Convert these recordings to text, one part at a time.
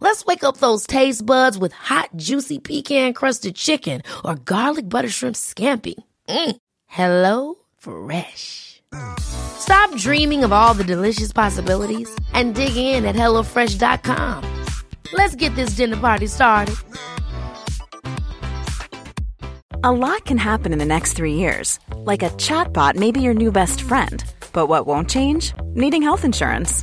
Let's wake up those taste buds with hot, juicy pecan crusted chicken or garlic butter shrimp scampi. Mm. Hello Fresh. Stop dreaming of all the delicious possibilities and dig in at HelloFresh.com. Let's get this dinner party started. A lot can happen in the next three years. Like a chatbot may be your new best friend. But what won't change? Needing health insurance.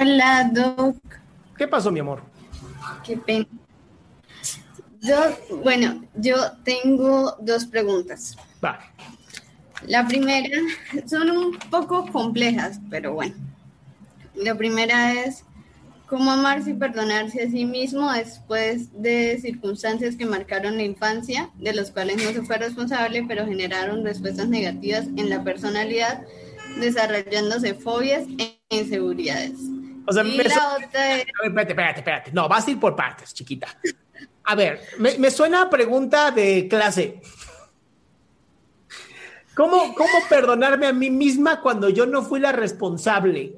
Hola, Doc. ¿Qué pasó, mi amor? Qué pena. Yo, bueno, yo tengo dos preguntas. Vale. La primera son un poco complejas, pero bueno. La primera es cómo amarse y perdonarse a sí mismo después de circunstancias que marcaron la infancia, de los cuales no se fue responsable, pero generaron respuestas negativas en la personalidad desarrollándose fobias e inseguridades. O sea, Y me la otra es- espérate, espérate, espérate. No, vas a ir por partes, chiquita. A ver, me, me suena a pregunta de clase. ¿Cómo, ¿Cómo perdonarme a mí misma cuando yo no fui la responsable?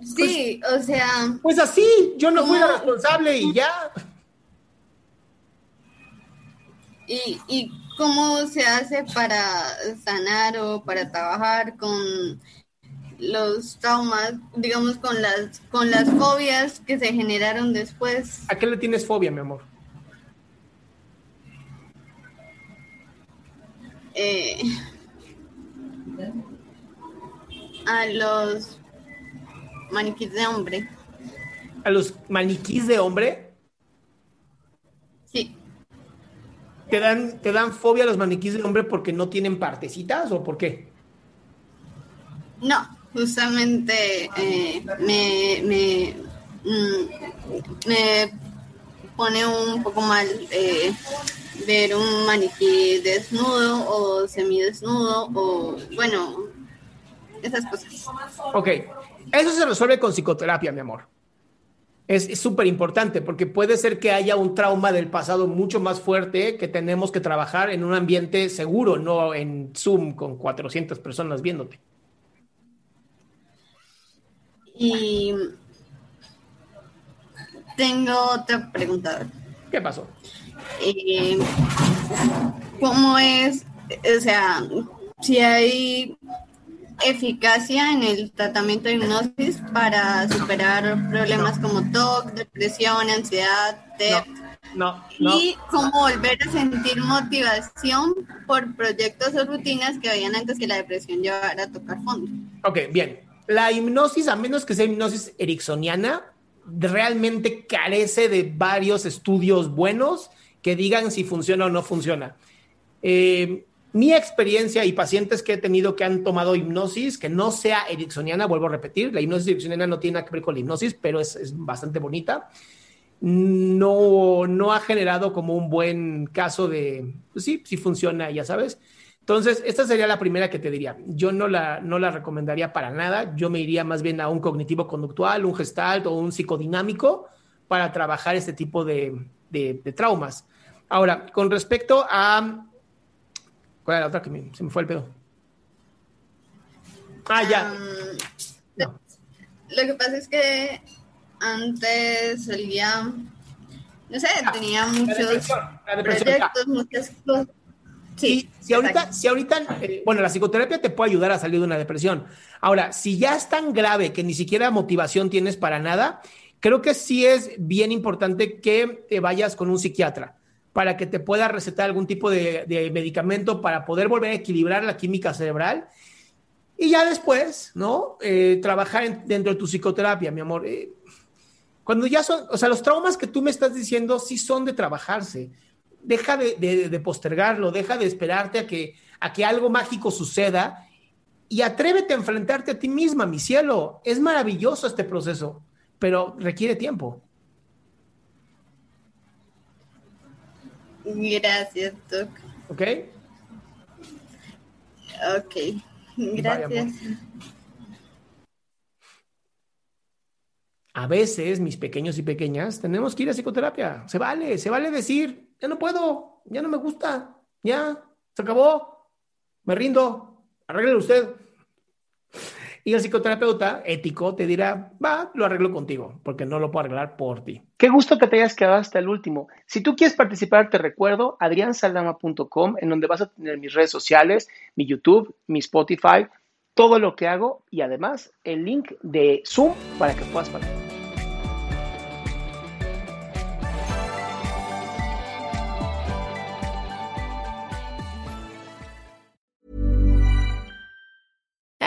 Sí, o sea, Pues así, yo no fui la responsable y ya. y, y cómo se hace para sanar o para trabajar con los traumas, digamos, con las, con las fobias que se generaron después. ¿A qué le tienes fobia, mi amor? eh, a los maniquíes de hombre. ¿A los maniquís de hombre? Sí, ¿Te dan, ¿Te dan fobia a los maniquís de hombre porque no tienen partecitas o por qué? no, justamente eh, me, me, mm, me pone un poco mal eh, ver un maniquí desnudo o semidesnudo o, bueno, esas cosas. Ok, eso se resuelve con psicoterapia, mi amor. Es súper importante porque puede ser que haya un trauma del pasado mucho más fuerte que tenemos que trabajar en un ambiente seguro, no en Zoom con 400 personas viéndote. Y tengo otra pregunta. ¿Qué pasó? eh, cómo es, o sea, si hay eficacia en el tratamiento de hipnosis para superar problemas como TOC, depresión, ansiedad, TEP, No, no. y cómo volver a sentir motivación por proyectos o rutinas que habían antes que la depresión llevara a tocar fondo. Ok, bien. La hipnosis, a menos que sea hipnosis ericksoniana, realmente carece de varios estudios buenos que digan si funciona o no funciona. Eh, mi experiencia y pacientes que he tenido que han tomado hipnosis, que no sea ericksoniana, vuelvo a repetir, la hipnosis ericksoniana no tiene que ver con la hipnosis, pero es, es bastante bonita. No, no ha generado como un buen caso de, pues sí, sí funciona, ya sabes. Entonces, esta sería la primera que te diría. Yo no la, no la recomendaría para nada. Yo me iría más bien a un cognitivo conductual, un gestalt o un psicodinámico para trabajar este tipo de, de- de traumas. Ahora, con respecto a... ¿Cuál era la otra que me- se me fue el pedo? Ah, ya. Um, No. Lo que pasa es que antes solía, no sé, tenía La muchos depresión, la depresión, ya. proyectos, muchas cosas. Sí. si ahorita, si ahorita eh, bueno, la psicoterapia te puede ayudar a salir de una depresión. Ahora, si ya es tan grave que ni siquiera motivación tienes para nada, creo que sí es bien importante que te vayas con un psiquiatra para que te pueda recetar algún tipo de, medicamento para poder volver a equilibrar la química cerebral. Y ya después, ¿no? Eh, trabajar dentro de tu psicoterapia, mi amor. Eh, cuando ya son, o sea, los traumas que tú me estás diciendo sí son de trabajarse. Deja de, postergarlo, deja de esperarte a que, a que algo mágico suceda y atrévete a enfrentarte a ti misma, mi cielo. Es maravilloso este proceso, pero requiere tiempo. Gracias, Doc. ¿Ok? Ok, gracias. A veces, mis pequeños y pequeñas, tenemos que ir a psicoterapia. Se vale, se vale decir, ya no puedo, ya no me gusta, ya, se acabó, me rindo, arregle usted. Y el psicoterapeuta ético te dirá, va, lo arreglo contigo, porque no lo puedo arreglar por ti. Qué gusto que te hayas quedado hasta el último. Si tú quieres participar, te recuerdo adriansaldama.com, en donde vas a tener mis redes sociales, mi YouTube, mi Spotify, todo lo que hago y además el link de Zoom para que puedas participar.